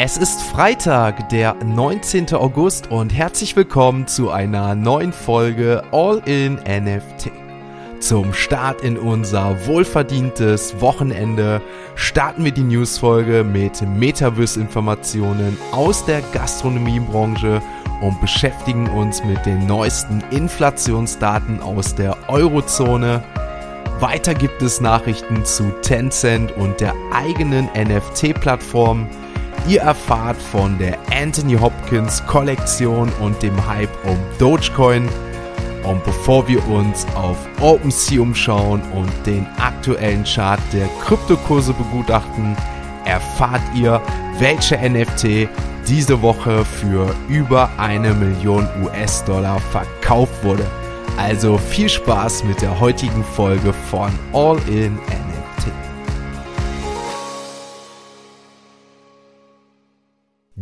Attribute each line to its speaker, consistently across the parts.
Speaker 1: Es ist Freitag, der 19. August und herzlich willkommen zu einer neuen Folge All in NFT. Zum Start in unser wohlverdientes Wochenende starten wir die Newsfolge mit Metaverse-Informationen aus der Gastronomiebranche und beschäftigen uns mit den neuesten Inflationsdaten aus der Eurozone. Weiter gibt es Nachrichten zu Tencent und der eigenen NFT-Plattform. Ihr erfahrt von der Anthony Hopkins Kollektion und dem Hype um Dogecoin. Und bevor wir uns auf OpenSea umschauen und den aktuellen Chart der Kryptokurse begutachten, erfahrt ihr, welche NFT diese Woche für über eine Million US-Dollar verkauft wurde. Also viel Spaß mit der heutigen Folge von All in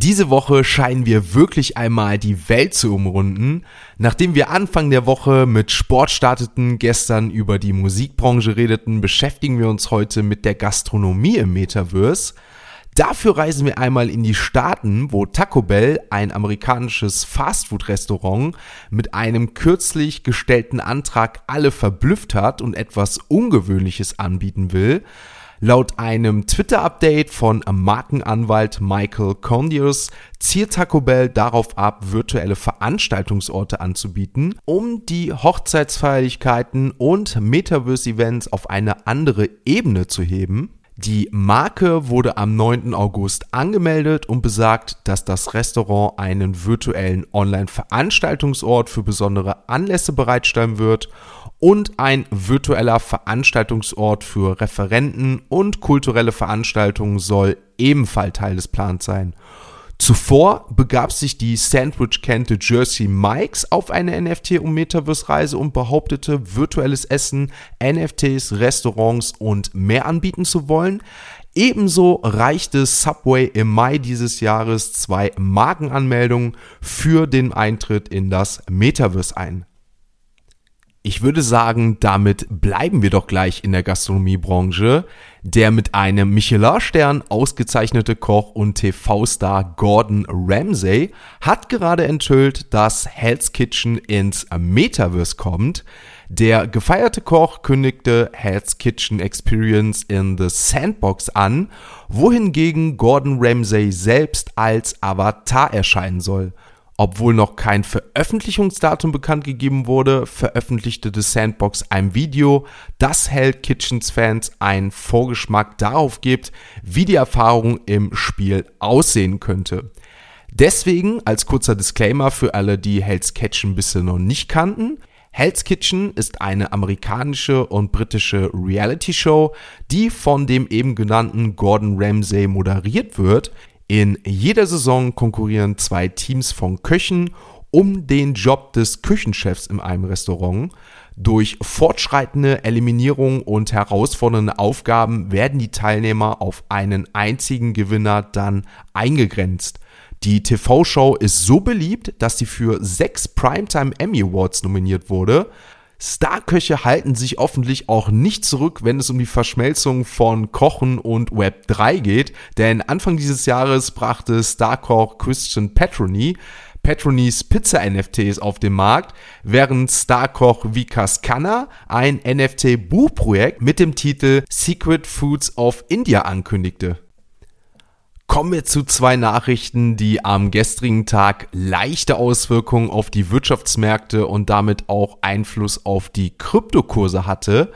Speaker 1: Diese Woche scheinen wir wirklich einmal die Welt zu umrunden. Nachdem wir Anfang der Woche mit Sport starteten, gestern über die Musikbranche redeten, beschäftigen wir uns heute mit der Gastronomie im Metaverse. Dafür reisen wir einmal in die Staaten, wo Taco Bell, ein amerikanisches Fastfood-Restaurant, mit einem kürzlich gestellten Antrag alle verblüfft hat und etwas Ungewöhnliches anbieten will. Laut einem Twitter-Update von Markenanwalt Michael Condius zielt Taco Bell darauf ab, virtuelle Veranstaltungsorte anzubieten, um die Hochzeitsfeierlichkeiten und Metaverse-Events auf eine andere Ebene zu heben. Die Marke wurde am 9. August angemeldet und besagt, dass das Restaurant einen virtuellen Online-Veranstaltungsort für besondere Anlässe bereitstellen wird und ein virtueller Veranstaltungsort für Referenten und kulturelle Veranstaltungen soll ebenfalls Teil des Plans sein. Zuvor begab sich die Sandwich-Kente Jersey Mikes auf eine NFT- und Metaverse-Reise und behauptete, virtuelles Essen, NFTs, Restaurants und mehr anbieten zu wollen. Ebenso reichte Subway im Mai dieses Jahres zwei Markenanmeldungen für den Eintritt in das Metaverse ein. Ich würde sagen, damit bleiben wir doch gleich in der Gastronomiebranche. Der mit einem Michelin-Stern ausgezeichnete Koch und TV-Star Gordon Ramsay hat gerade enthüllt, dass Hell's Kitchen ins Metaverse kommt. Der gefeierte Koch kündigte Hell's Kitchen Experience in the Sandbox an, wohingegen Gordon Ramsay selbst als Avatar erscheinen soll. Obwohl noch kein Veröffentlichungsdatum bekannt gegeben wurde, veröffentlichte The Sandbox ein Video, das Hell Kitchens Fans einen Vorgeschmack darauf gibt, wie die Erfahrung im Spiel aussehen könnte. Deswegen als kurzer Disclaimer für alle, die Hell's Kitchen bisher noch nicht kannten. Hell's Kitchen ist eine amerikanische und britische Reality-Show, die von dem eben genannten Gordon Ramsay moderiert wird. In jeder Saison konkurrieren zwei Teams von Köchen um den Job des Küchenchefs in einem Restaurant. Durch fortschreitende Eliminierung und herausfordernde Aufgaben werden die Teilnehmer auf einen einzigen Gewinner dann eingegrenzt. Die TV-Show ist so beliebt, dass sie für sechs Primetime Emmy Awards nominiert wurde. Starköche halten sich hoffentlich auch nicht zurück, wenn es um die Verschmelzung von Kochen und Web 3 geht, denn Anfang dieses Jahres brachte Starkoch Christian Petroni Petronys Pizza-NFTs auf den Markt, während Starkoch Vikas Khanna ein NFT-Buchprojekt mit dem Titel Secret Foods of India ankündigte. Kommen wir zu zwei Nachrichten, die am gestrigen Tag leichte Auswirkungen auf die Wirtschaftsmärkte und damit auch Einfluss auf die Kryptokurse hatte.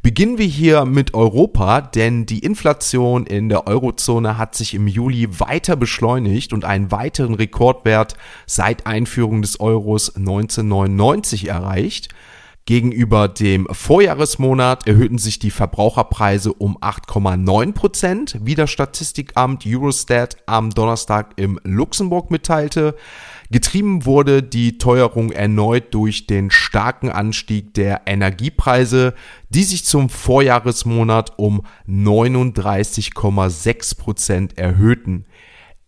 Speaker 1: Beginnen wir hier mit Europa, denn die Inflation in der Eurozone hat sich im Juli weiter beschleunigt und einen weiteren Rekordwert seit Einführung des Euros 1999 erreicht. Gegenüber dem Vorjahresmonat erhöhten sich die Verbraucherpreise um 8,9 Prozent, wie das Statistikamt Eurostat am Donnerstag im Luxemburg mitteilte. Getrieben wurde die Teuerung erneut durch den starken Anstieg der Energiepreise, die sich zum Vorjahresmonat um 39,6 Prozent erhöhten.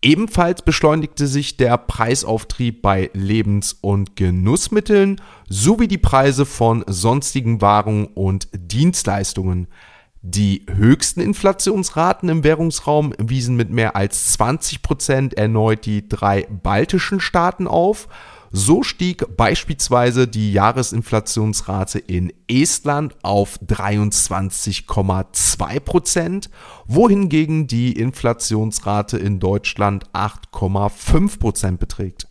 Speaker 1: Ebenfalls beschleunigte sich der Preisauftrieb bei Lebens- und Genussmitteln sowie die Preise von sonstigen Waren und Dienstleistungen. Die höchsten Inflationsraten im Währungsraum wiesen mit mehr als 20 Prozent erneut die drei baltischen Staaten auf. So stieg beispielsweise die Jahresinflationsrate in Estland auf 23,2 Prozent, wohingegen die Inflationsrate in Deutschland 8,5 Prozent beträgt.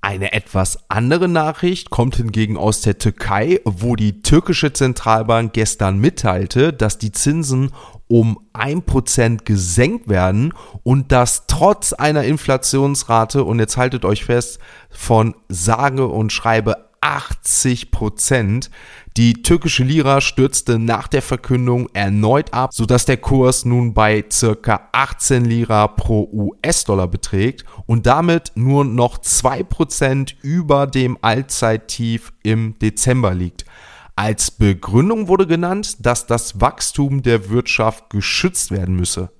Speaker 1: Eine etwas andere Nachricht kommt hingegen aus der Türkei, wo die türkische Zentralbank gestern mitteilte, dass die Zinsen um 1% gesenkt werden und das trotz einer Inflationsrate, und jetzt haltet euch fest, von sage und schreibe 80 Prozent. Die türkische Lira stürzte nach der Verkündung erneut ab, sodass der Kurs nun bei circa 18 Lira pro US-Dollar beträgt und damit nur noch 2% über dem Allzeittief im Dezember liegt. Als Begründung wurde genannt, dass das Wachstum der Wirtschaft geschützt werden müsse.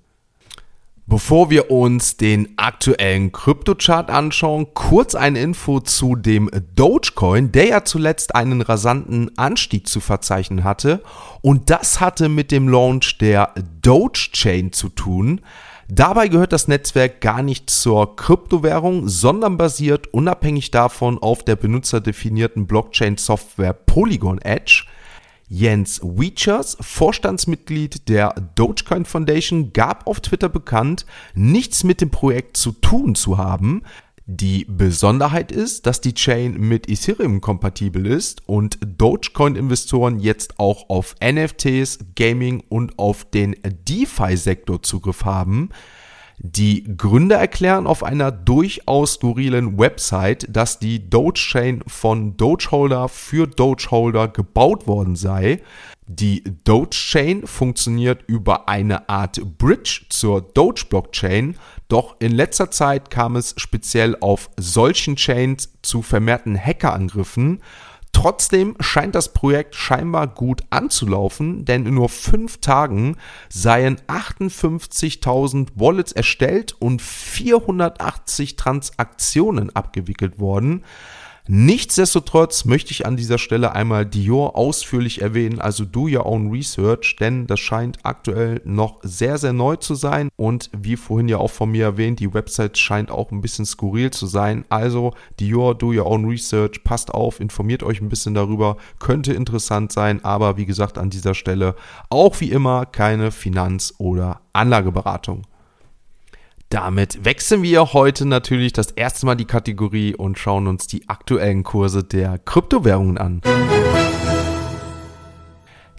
Speaker 1: Bevor wir uns den aktuellen Kryptochart anschauen, kurz eine Info zu dem Dogecoin, der ja zuletzt einen rasanten Anstieg zu verzeichnen hatte. Und das hatte mit dem Launch der Dogechain zu tun. Dabei gehört das Netzwerk gar nicht zur Kryptowährung, sondern basiert unabhängig davon auf der benutzerdefinierten Blockchain-Software Polygon Edge. Jens Weechers, Vorstandsmitglied der Dogecoin Foundation, gab auf Twitter bekannt, nichts mit dem Projekt zu tun zu haben. Die Besonderheit ist, dass die Chain mit Ethereum kompatibel ist und Dogecoin-Investoren jetzt auch auf NFTs, Gaming und auf den DeFi-Sektor Zugriff haben. Die Gründer erklären auf einer durchaus skurrilen Website, dass die Doge-Chain von Dogeholder für Dogeholder gebaut worden sei. Die Doge-Chain funktioniert über eine Art Bridge zur Doge-Blockchain, doch in letzter Zeit kam es speziell auf solchen Chains zu vermehrten Hackerangriffen. Trotzdem scheint das Projekt scheinbar gut anzulaufen, denn in nur fünf Tagen seien 58.000 Wallets erstellt und 480 Transaktionen abgewickelt worden. Nichtsdestotrotz möchte ich an dieser Stelle einmal Dior ausführlich erwähnen, also do your own research, denn das scheint aktuell noch sehr, sehr neu zu sein und wie vorhin ja auch von mir erwähnt, die Website scheint auch ein bisschen skurril zu sein. Also Dior, do your own research, passt auf, informiert euch ein bisschen darüber, könnte interessant sein, aber wie gesagt an dieser Stelle auch wie immer keine Finanz- oder Anlageberatung. Damit wechseln wir heute natürlich das erste Mal die Kategorie und schauen uns die aktuellen Kurse der Kryptowährungen an.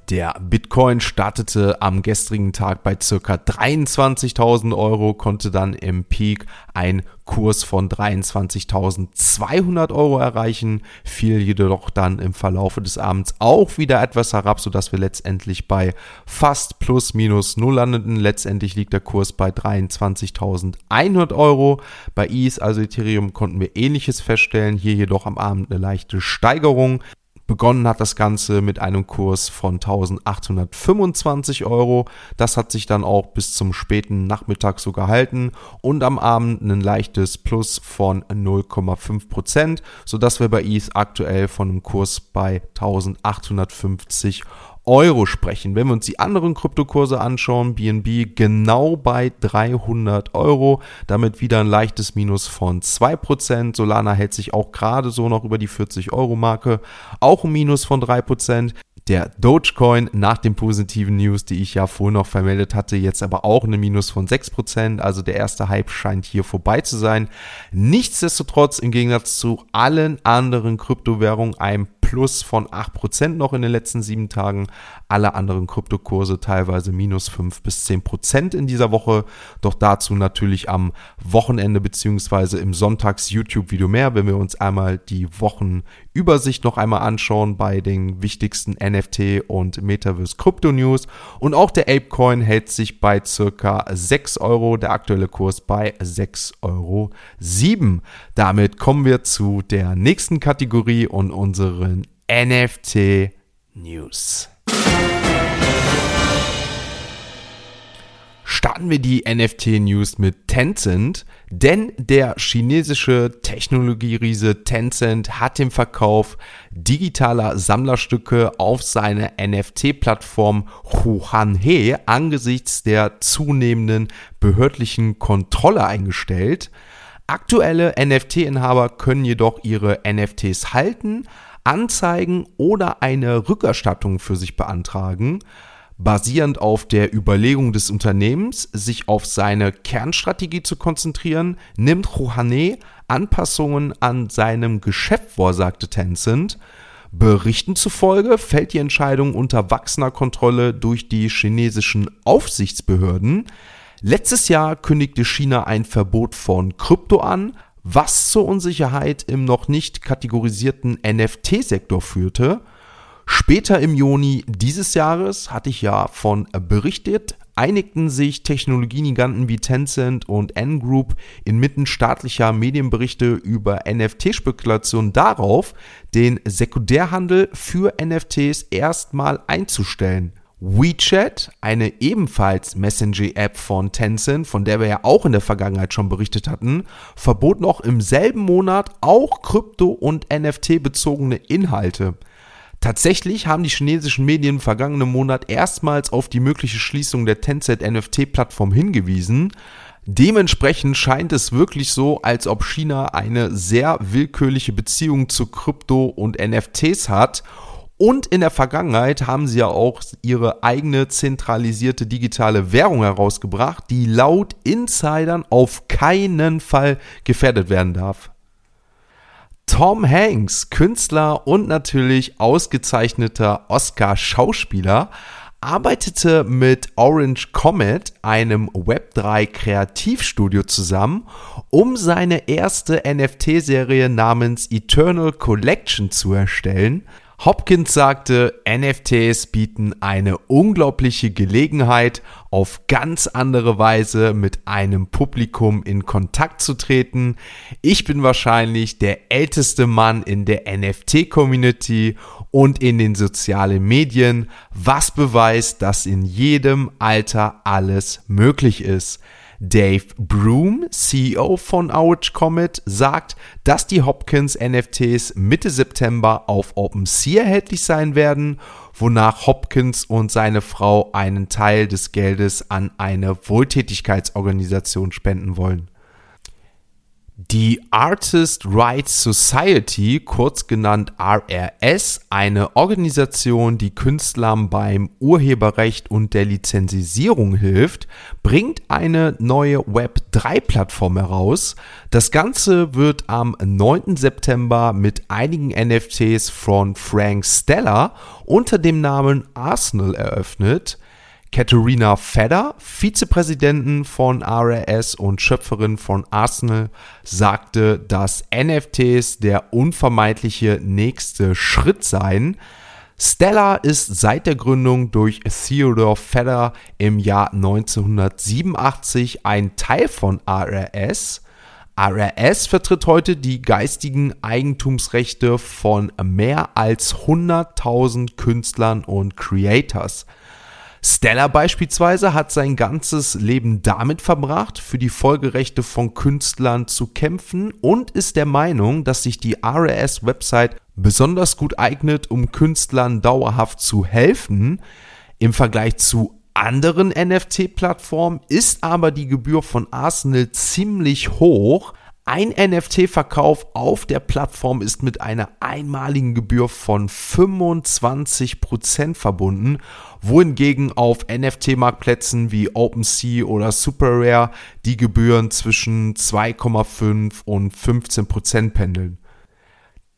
Speaker 1: Der Bitcoin startete am gestrigen Tag bei circa 23.000 Euro, konnte dann im Peak ein Kurs von 23.200 Euro erreichen, fiel jedoch dann im Verlaufe des Abends auch wieder etwas herab, sodass wir letztendlich bei fast plus minus null landeten. Letztendlich liegt der Kurs bei 23.100 Euro. Bei ETH, also Ethereum, konnten wir ähnliches feststellen. Hier jedoch am Abend eine leichte Steigerung. Begonnen hat das Ganze mit einem Kurs von 1825 Euro. Das hat sich dann auch bis zum späten Nachmittag so gehalten und am Abend ein leichtes Plus von 0,5 Prozent, sodass wir bei ETH aktuell von einem Kurs bei 1850 Euro Euro sprechen. Wenn wir uns die anderen Kryptokurse anschauen, BNB genau bei 300 Euro, damit wieder ein leichtes Minus von 2%. Solana hält sich auch gerade so noch über die 40 Euro Marke, auch ein Minus von 3%. Der Dogecoin nach den positiven News, die ich ja vorhin noch vermeldet hatte, jetzt aber auch eine Minus von 6%. Also der erste Hype scheint hier vorbei zu sein. Nichtsdestotrotz im Gegensatz zu allen anderen Kryptowährungen ein Plus von 8% noch in den letzten sieben Tagen. Alle anderen Kryptokurse teilweise minus 5 bis 10% in dieser Woche. Doch dazu natürlich am Wochenende beziehungsweise im Sonntags-YouTube-Video mehr, wenn wir uns einmal die Wochenübersicht noch einmal anschauen bei den wichtigsten NFT und Metaverse Krypto News. Und auch der Apecoin hält sich bei circa 6 Euro, der aktuelle Kurs bei 6,07 Euro. Damit kommen wir zu der nächsten Kategorie und unseren NFT News. starten wir die NFT-News mit Tencent, denn der chinesische Technologieriese Tencent hat den Verkauf digitaler Sammlerstücke auf seine NFT-Plattform Huanhe angesichts der zunehmenden behördlichen Kontrolle eingestellt. Aktuelle NFT-Inhaber können jedoch ihre NFTs halten, anzeigen oder eine Rückerstattung für sich beantragen basierend auf der Überlegung des Unternehmens, sich auf seine Kernstrategie zu konzentrieren, nimmt Rouhane Anpassungen an seinem Geschäft vor, sagte Tencent. Berichten zufolge fällt die Entscheidung unter wachsender Kontrolle durch die chinesischen Aufsichtsbehörden. Letztes Jahr kündigte China ein Verbot von Krypto an, was zur Unsicherheit im noch nicht kategorisierten NFT-Sektor führte. Später im Juni dieses Jahres hatte ich ja von berichtet, einigten sich Technologiegiganten wie Tencent und N-Group inmitten staatlicher Medienberichte über NFT-Spekulation darauf, den Sekundärhandel für NFTs erstmal einzustellen. WeChat, eine ebenfalls Messenger-App von Tencent, von der wir ja auch in der Vergangenheit schon berichtet hatten, verbot noch im selben Monat auch Krypto- und NFT-bezogene Inhalte. Tatsächlich haben die chinesischen Medien vergangenen Monat erstmals auf die mögliche Schließung der Tencent NFT-Plattform hingewiesen. Dementsprechend scheint es wirklich so, als ob China eine sehr willkürliche Beziehung zu Krypto und NFTs hat. Und in der Vergangenheit haben sie ja auch ihre eigene zentralisierte digitale Währung herausgebracht, die laut Insidern auf keinen Fall gefährdet werden darf. Tom Hanks, Künstler und natürlich ausgezeichneter Oscar-Schauspieler, arbeitete mit Orange Comet, einem Web3-Kreativstudio, zusammen, um seine erste NFT-Serie namens Eternal Collection zu erstellen. Hopkins sagte, NFTs bieten eine unglaubliche Gelegenheit, auf ganz andere Weise mit einem Publikum in Kontakt zu treten. Ich bin wahrscheinlich der älteste Mann in der NFT-Community und in den sozialen Medien, was beweist, dass in jedem Alter alles möglich ist. Dave Broom, CEO von Orange Comet, sagt, dass die Hopkins NFTs Mitte September auf OpenSea erhältlich sein werden, wonach Hopkins und seine Frau einen Teil des Geldes an eine Wohltätigkeitsorganisation spenden wollen. Die Artist Rights Society, kurz genannt RRS, eine Organisation, die Künstlern beim Urheberrecht und der Lizenzisierung hilft, bringt eine neue Web3-Plattform heraus. Das Ganze wird am 9. September mit einigen NFTs von Frank Stella unter dem Namen Arsenal eröffnet. Katharina Fedder, Vizepräsidentin von RRS und Schöpferin von Arsenal, sagte, dass NFTs der unvermeidliche nächste Schritt seien. Stella ist seit der Gründung durch Theodore Fedder im Jahr 1987 ein Teil von RRS. RRS vertritt heute die geistigen Eigentumsrechte von mehr als 100.000 Künstlern und Creators. Stella beispielsweise hat sein ganzes Leben damit verbracht, für die Folgerechte von Künstlern zu kämpfen und ist der Meinung, dass sich die RAS-Website besonders gut eignet, um Künstlern dauerhaft zu helfen. Im Vergleich zu anderen NFT-Plattformen ist aber die Gebühr von Arsenal ziemlich hoch. Ein NFT-Verkauf auf der Plattform ist mit einer einmaligen Gebühr von 25% verbunden, wohingegen auf NFT-Marktplätzen wie OpenSea oder SuperRare die Gebühren zwischen 2,5 und 15% pendeln.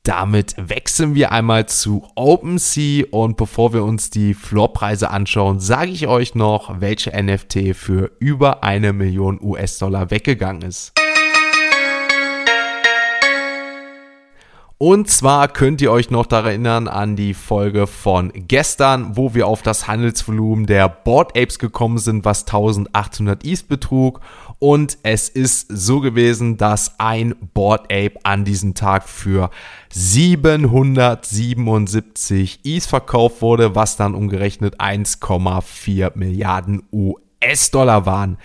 Speaker 1: Damit wechseln wir einmal zu OpenSea und bevor wir uns die Floorpreise anschauen, sage ich euch noch, welche NFT für über eine Million US-Dollar weggegangen ist. Und zwar könnt ihr euch noch daran erinnern an die Folge von gestern, wo wir auf das Handelsvolumen der Board Apes gekommen sind, was 1800 ETH betrug. Und es ist so gewesen, dass ein Board Ape an diesem Tag für 777 ETH verkauft wurde, was dann umgerechnet 1,4 Milliarden US US-Dollar waren.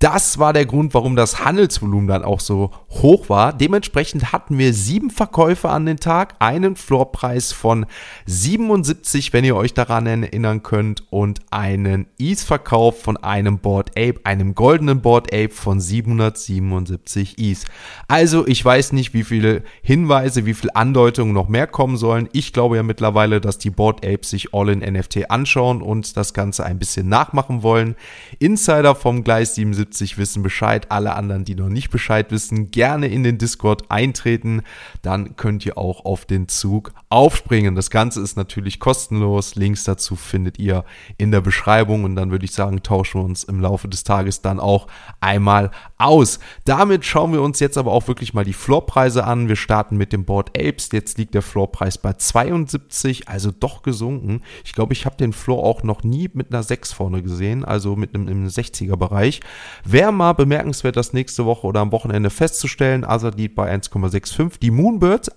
Speaker 1: Das war der Grund, warum das Handelsvolumen dann auch so hoch war. Dementsprechend hatten wir sieben Verkäufe an den Tag, einen Floorpreis von 77, wenn ihr euch daran erinnern könnt, und einen ETH-Verkauf von einem Board Ape, einem goldenen Board Ape von 777 ETH. Also ich weiß nicht, wie viele Hinweise, wie viele Andeutungen noch mehr kommen sollen. Ich glaube ja mittlerweile, dass die Board Apes sich All in NFT anschauen und das Ganze ein bisschen nachmachen wollen. Insider vom Gleis 77 70 wissen Bescheid. Alle anderen, die noch nicht Bescheid wissen, gerne in den Discord eintreten. Dann könnt ihr auch auf den Zug aufspringen. Das Ganze ist natürlich kostenlos. Links dazu findet ihr in der Beschreibung. Und dann würde ich sagen, tauschen wir uns im Laufe des Tages dann auch einmal aus. Damit schauen wir uns jetzt aber auch wirklich mal die Floorpreise an. Wir starten mit dem Board Apes. Jetzt liegt der Floorpreis bei 72, also doch gesunken. Ich glaube, ich habe den Floor auch noch nie mit einer 6 vorne gesehen, also mit einem, einem 60er Bereich. Wäre mal bemerkenswert, das nächste Woche oder am Wochenende festzustellen. Azad liegt bei 1,65. Die Moonbirds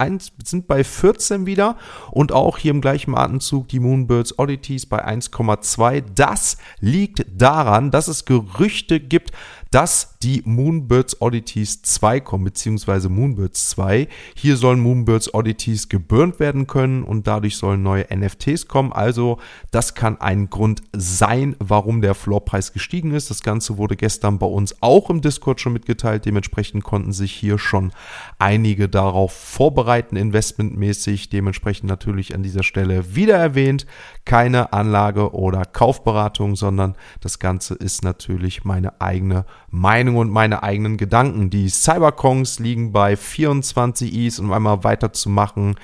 Speaker 1: sind bei 14 wieder und auch hier im gleichen Atemzug die Moonbirds Oddities bei 1,2. Das liegt daran, dass es Gerüchte gibt, dass die Moonbirds Oddities 2 kommen, beziehungsweise Moonbirds 2. Hier sollen Moonbirds Oddities geburnt werden können und dadurch sollen neue NFTs kommen. Also das kann ein Grund sein, warum der Floorpreis gestiegen ist. Das Ganze wurde gestern bei uns auch im Discord schon mitgeteilt. Dementsprechend konnten sich hier schon einige darauf vorbereiten, investmentmäßig. Dementsprechend natürlich an dieser Stelle wieder erwähnt, keine Anlage oder Kaufberatung, sondern das Ganze ist natürlich meine eigene Meinung und meine eigenen Gedanken. Die Cyberkongs liegen bei 24 Is, um einmal weiterzumachen.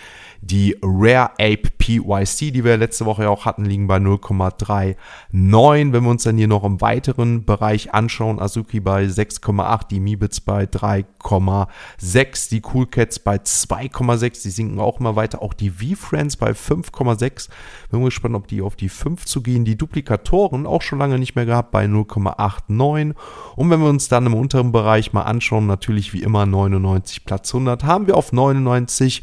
Speaker 1: Die Rare Ape PYC, die wir letzte Woche ja auch hatten, liegen bei 0,39. Wenn wir uns dann hier noch im weiteren Bereich anschauen, Azuki bei 6,8, die Mibits bei 3,6, die Cool Cats bei 2,6, die sinken auch immer weiter, auch die V-Friends bei 5,6. Bin gespannt, ob die auf die 5 zu gehen. Die Duplikatoren auch schon lange nicht mehr gehabt bei 0,89. Und wenn wir uns dann im unteren Bereich mal anschauen, natürlich wie immer 99 Platz 100, haben wir auf 99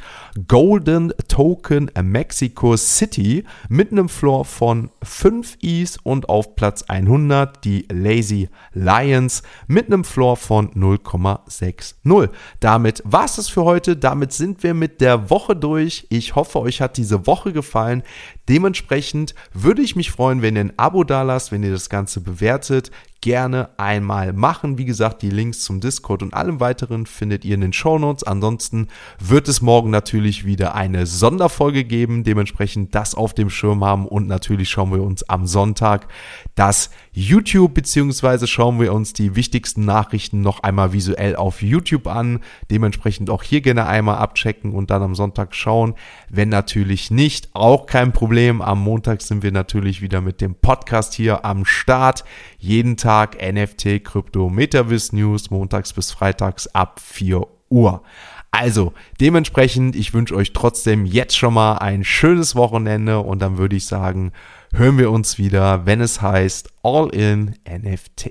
Speaker 1: Golden Token Mexico City mit einem Floor von 5 Is und auf Platz 100 die Lazy Lions mit einem Floor von 0,60. Damit war es für heute. Damit sind wir mit der Woche durch. Ich hoffe, euch hat diese Woche gefallen. Dementsprechend würde ich mich freuen, wenn ihr ein Abo da lasst, wenn ihr das Ganze bewertet gerne einmal machen. Wie gesagt, die Links zum Discord und allem weiteren findet ihr in den Show Notes. Ansonsten wird es morgen natürlich wieder eine Sonderfolge geben, dementsprechend das auf dem Schirm haben und natürlich schauen wir uns am Sonntag das YouTube beziehungsweise schauen wir uns die wichtigsten Nachrichten noch einmal visuell auf YouTube an. Dementsprechend auch hier gerne einmal abchecken und dann am Sonntag schauen. Wenn natürlich nicht, auch kein Problem. Am Montag sind wir natürlich wieder mit dem Podcast hier am Start. Jeden Tag NFT, Krypto, Metavis News, montags bis freitags ab 4 Uhr. Also, dementsprechend, ich wünsche euch trotzdem jetzt schon mal ein schönes Wochenende und dann würde ich sagen, hören wir uns wieder, wenn es heißt All in NFT.